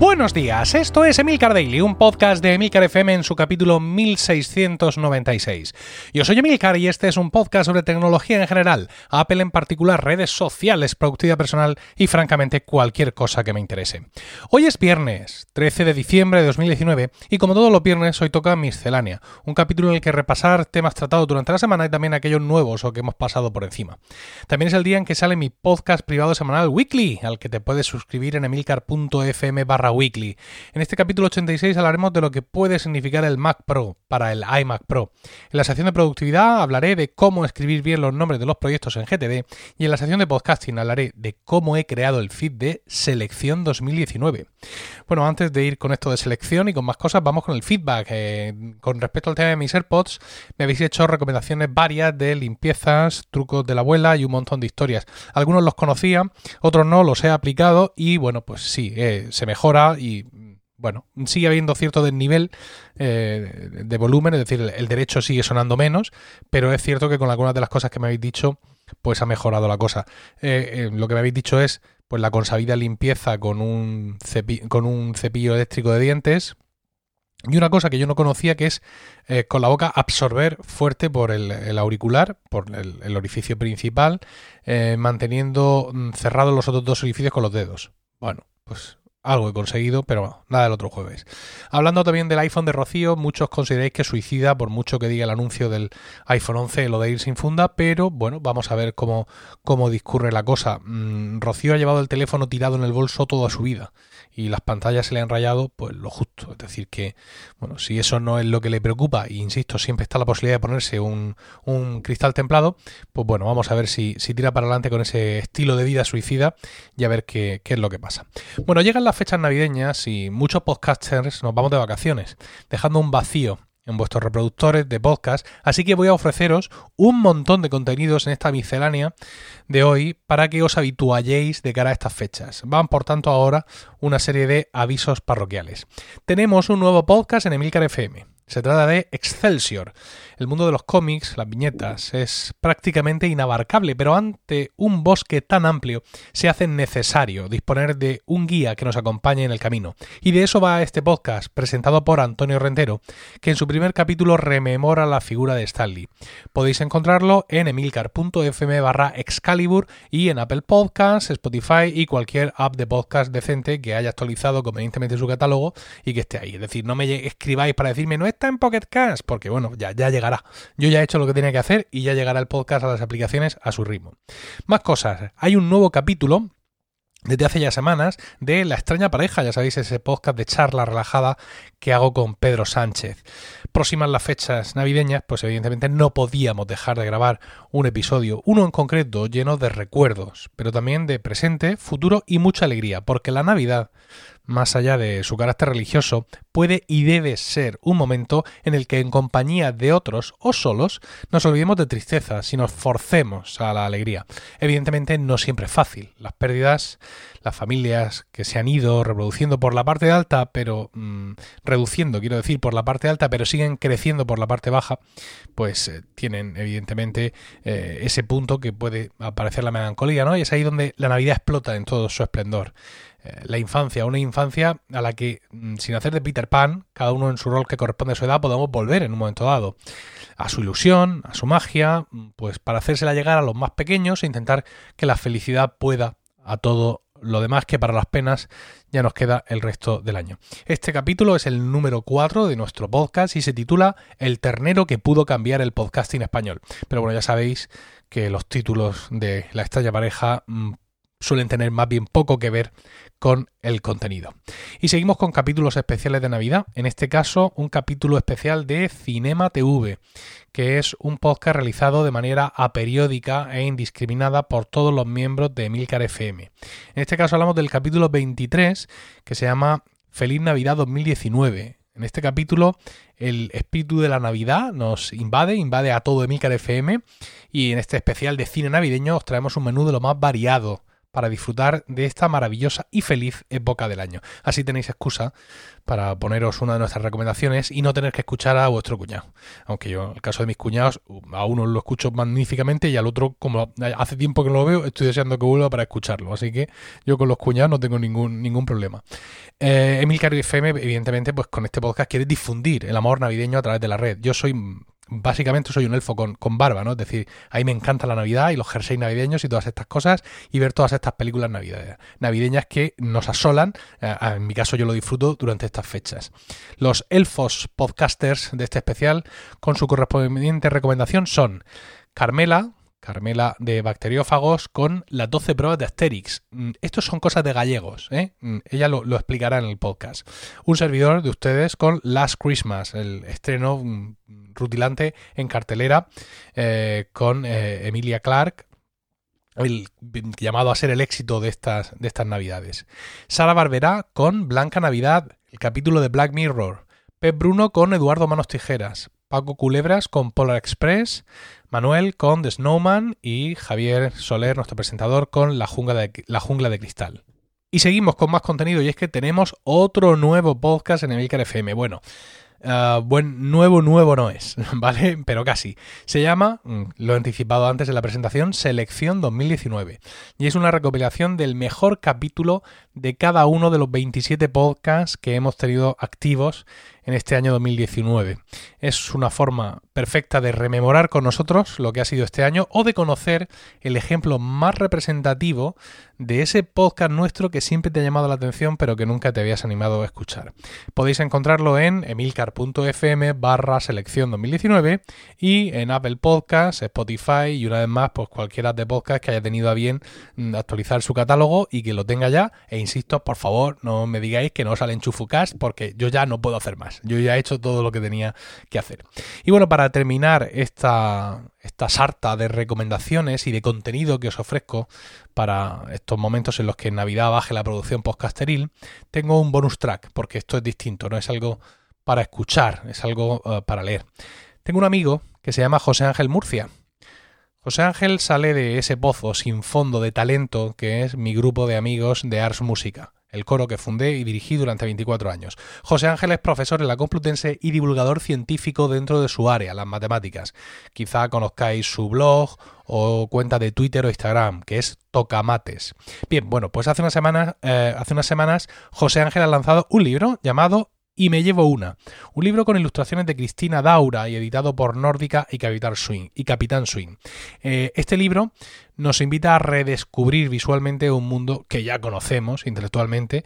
Buenos días, esto es Emilcar Daily, un podcast de Emilcar FM en su capítulo 1696. Yo soy Emilcar y este es un podcast sobre tecnología en general, Apple en particular, redes sociales, productividad personal y francamente cualquier cosa que me interese. Hoy es viernes, 13 de diciembre de 2019 y como todos los viernes hoy toca Miscelánea, un capítulo en el que repasar temas tratados durante la semana y también aquellos nuevos o que hemos pasado por encima. También es el día en que sale mi podcast privado semanal Weekly, al que te puedes suscribir en emilcar.fm barra Weekly. En este capítulo 86 hablaremos de lo que puede significar el Mac Pro para el iMac Pro. En la sección de productividad hablaré de cómo escribir bien los nombres de los proyectos en GTD y en la sección de podcasting hablaré de cómo he creado el feed de Selección 2019. Bueno, antes de ir con esto de selección y con más cosas, vamos con el feedback. Eh, con respecto al tema de mis AirPods, me habéis hecho recomendaciones varias de limpiezas, trucos de la abuela y un montón de historias. Algunos los conocía, otros no, los he aplicado y bueno, pues sí, eh, se mejora y bueno, sigue habiendo cierto desnivel eh, de volumen, es decir, el, derecho sigue sonando menos, pero es cierto que con algunas de las cosas que me habéis dicho, pues ha mejorado la cosa. Eh, eh, lo que me habéis dicho es, pues la consabida limpieza con un, con un cepillo eléctrico de dientes, y una cosa que yo no conocía que es con la boca absorber fuerte por el, auricular, por el, el orificio principal, manteniendo mm, cerrados los otros dos orificios con los dedos. Bueno, pues algo he conseguido, pero nada del otro jueves. Hablando también del iPhone de Rocío, muchos consideráis que suicida por mucho que diga el anuncio del iPhone 11 lo de ir sin funda, pero bueno, vamos a ver cómo, cómo discurre la cosa. Mm, Rocío ha llevado el teléfono tirado en el bolso toda su vida y las pantallas se le han rayado, pues lo justo. Es decir, que, bueno, si eso no es lo que le preocupa, e insisto, siempre está la posibilidad de ponerse un, un cristal templado, pues bueno, vamos a ver si, si, tira para adelante con ese estilo de vida suicida y a ver qué, qué es lo que pasa. Bueno, llegan las fechas navideñas y muchos podcasters nos vamos de vacaciones, dejando un vacío en vuestros reproductores de podcast, así que voy a ofreceros un montón de contenidos en esta miscelánea de hoy para que os habitualléis de cara a estas fechas. Van por tanto ahora una serie de avisos parroquiales. Tenemos un nuevo podcast en Emilcar FM. Se trata de Excelsior. El mundo de los cómics, las viñetas, es prácticamente inabarcable, pero ante un bosque tan amplio se hace necesario disponer de un guía que nos acompañe en el camino. Y de eso va este podcast, presentado por Antonio Rentero, que en su primer capítulo rememora la figura de Stanley. Podéis encontrarlo en emilcar.fm barra Excalibur y en Apple Podcasts, Spotify y cualquier app de podcast decente que haya actualizado convenientemente su catálogo y que esté ahí. Es decir, no me escribáis para decirme no es está en Pocket Cast, porque bueno, ya, ya llegará. Yo ya he hecho lo que tenía que hacer y ya llegará el podcast a las aplicaciones a su ritmo. Más cosas. Hay un nuevo capítulo desde hace ya semanas de La extraña pareja, ya sabéis, ese podcast de charla relajada que hago con Pedro Sánchez. Próximas las fechas navideñas, pues evidentemente no podíamos dejar de grabar un episodio, uno en concreto lleno de recuerdos, pero también de presente, futuro y mucha alegría, porque la Navidad más allá de su carácter religioso, puede y debe ser un momento en el que en compañía de otros o solos nos olvidemos de tristeza, si nos forcemos a la alegría. Evidentemente no siempre es fácil. Las pérdidas, las familias que se han ido reproduciendo por la parte alta, pero mm, reduciendo, quiero decir, por la parte alta, pero siguen creciendo por la parte baja, pues eh, tienen evidentemente eh, ese punto que puede aparecer la melancolía, ¿no? Y es ahí donde la Navidad explota en todo su esplendor. Eh, la infancia, una infancia a la que, mm, sin hacer de Peter Pan, cada uno en su rol que corresponde a su edad, podemos volver en un momento dado. A su ilusión, a su magia, mm, pues para hacérsela llegar a los más pequeños e intentar que la felicidad pueda a todo lo demás que para las penas ya nos queda el resto del año. Este capítulo es el número 4 de nuestro podcast y se titula El ternero que pudo cambiar el podcasting español. Pero bueno, ya sabéis que los títulos de la extraña pareja mm, suelen tener más bien poco que ver con el contenido. Y seguimos con capítulos especiales de Navidad, en este caso un capítulo especial de Cinema TV, que es un podcast realizado de manera aperiódica e indiscriminada por todos los miembros de Emilcar FM. En este caso hablamos del capítulo 23, que se llama Feliz Navidad 2019. En este capítulo el espíritu de la Navidad nos invade, invade a todo Emilcar FM y en este especial de cine navideño os traemos un menú de lo más variado para disfrutar de esta maravillosa y feliz época del año. Así tenéis excusa para poneros una de nuestras recomendaciones y no tener que escuchar a vuestro cuñado. Aunque yo, en el caso de mis cuñados, a uno lo escucho magníficamente y al otro, como hace tiempo que no lo veo, estoy deseando que vuelva para escucharlo. Así que yo con los cuñados no tengo ningún, ningún problema. Eh, Emil Cario FM, evidentemente, pues con este podcast quiere difundir el amor navideño a través de la red. Yo soy básicamente soy un elfo con, con, barba, ¿no? Es decir, a mí me encanta la Navidad y los jerseys navideños y todas estas cosas y ver todas estas películas navideñas que nos asolan. Eh, en mi caso yo lo disfruto durante estas fechas. Los elfos podcasters de este especial con su correspondiente recomendación son Carmela, Carmela de Bacteriófagos con las 12 pruebas de Asterix. Mm, Estos son cosas de gallegos, ¿eh? Mm, ella lo, explicará en el podcast. Un servidor de ustedes con Last Christmas, el estreno mm, rutilante en cartelera eh, con eh, Emilia Clark, el llamado a ser el éxito de estas, de estas navidades. Sara Barberá con Blanca Navidad, el capítulo de Black Mirror. Pep Bruno con Eduardo Manos Tijeras. Paco Culebras con Polar Express, Manuel con The Snowman y Javier Soler, nuestro presentador, con La Jungla de, la jungla de Cristal. Y seguimos con más contenido y es que tenemos otro nuevo podcast en Emilcar FM. Bueno, uh, buen nuevo nuevo no es, ¿vale? Pero casi. Se llama, mm, lo he anticipado antes en la presentación, Selección 2019. Y es una recopilación del mejor capítulo de cada uno de los 27 podcasts que hemos tenido activos en este año 2019. Es una forma perfecta de rememorar con nosotros lo que ha sido este año o de conocer el ejemplo más representativo de ese podcast nuestro que siempre te ha llamado la atención pero que nunca te habías animado a escuchar. Podéis encontrarlo en emilcar.fm barra selección 2019 y en Apple Podcasts, Spotify y una vez más pues cualquiera de podcast que haya tenido a bien mm, actualizar su catálogo y que lo tenga ya e insisto, por favor, no me digáis que no salen chufucas porque yo ya no puedo hacer más. Yo ya he hecho todo lo que tenía que hacer. Y bueno, para terminar esta, esta sarta de recomendaciones y de contenido que os ofrezco para estos momentos en los que en Navidad baje la producción podcasteril, tengo un bonus track, porque esto es distinto, no es algo para escuchar, es algo eh, para leer. Tengo un amigo que se llama José Ángel Murcia. José Ángel sale de ese pozo sin fondo de talento que es mi grupo de amigos de Ars Música el coro que fundé y dirigí durante 24 años. José Ángel es profesor en la Complutense y divulgador científico dentro de su área, las matemáticas. Quizá conozcáis su blog o cuenta de Twitter o Instagram, que es Tocamates. Bien, bueno, pues hace unas semanas, eh, hace unas semanas José Ángel ha lanzado un libro llamado y me llevo una. Un libro con ilustraciones de Cristina Daura y editado por Nórdica y Capitán Swing. Y Capitán Swing. Eh, este libro nos invita a redescubrir visualmente un mundo que ya conocemos intelectualmente,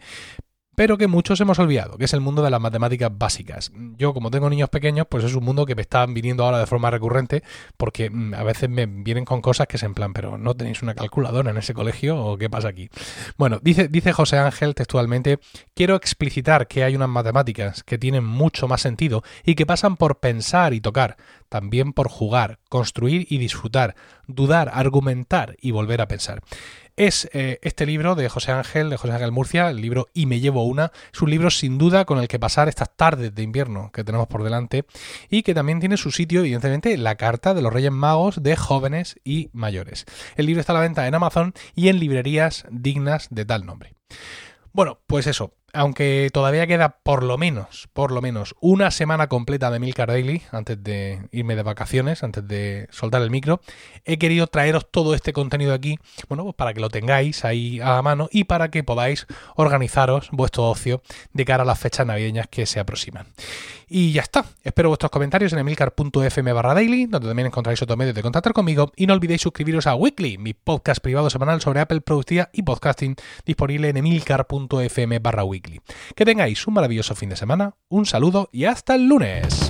pero que muchos hemos olvidado, que es el mundo de las matemáticas básicas. Yo, como tengo niños pequeños, pues es un mundo que me están viniendo ahora de forma recurrente, porque mm, a veces me vienen con cosas que es en plan, pero ¿no tenéis una calculadora en ese colegio o qué pasa aquí? Bueno, dice, dice José Ángel textualmente, quiero explicitar que hay unas matemáticas que tienen mucho más sentido y que pasan por pensar y tocar, también por jugar, construir y disfrutar, dudar, argumentar y volver a pensar es eh, este libro de José Ángel, de José Ángel Murcia, el libro Y me llevo una. Es un libro sin duda con el que pasar estas tardes de invierno que tenemos por delante y que también tiene su sitio, evidentemente, la carta de los Reyes Magos de jóvenes y mayores. El libro está a la venta en Amazon y en librerías dignas de tal nombre. Bueno, pues eso, aunque todavía queda por lo menos, por lo menos, una semana completa de Milcar Daily antes de irme de vacaciones, antes de soltar el micro, he querido traeros todo este contenido aquí, bueno, pues para que lo tengáis ahí a mano y para que podáis organizaros vuestro ocio de cara a las fechas navideñas que se aproximan. Y ya está. Espero vuestros comentarios en emilcar.fm barra daily, donde también encontráis otro medio de contactar conmigo. Y no olvidéis suscribiros a Weekly, mi podcast privado semanal sobre Apple, productividad y podcasting, disponible en emilcar.fm barra Que tengáis un maravilloso fin de semana, un saludo y hasta el lunes.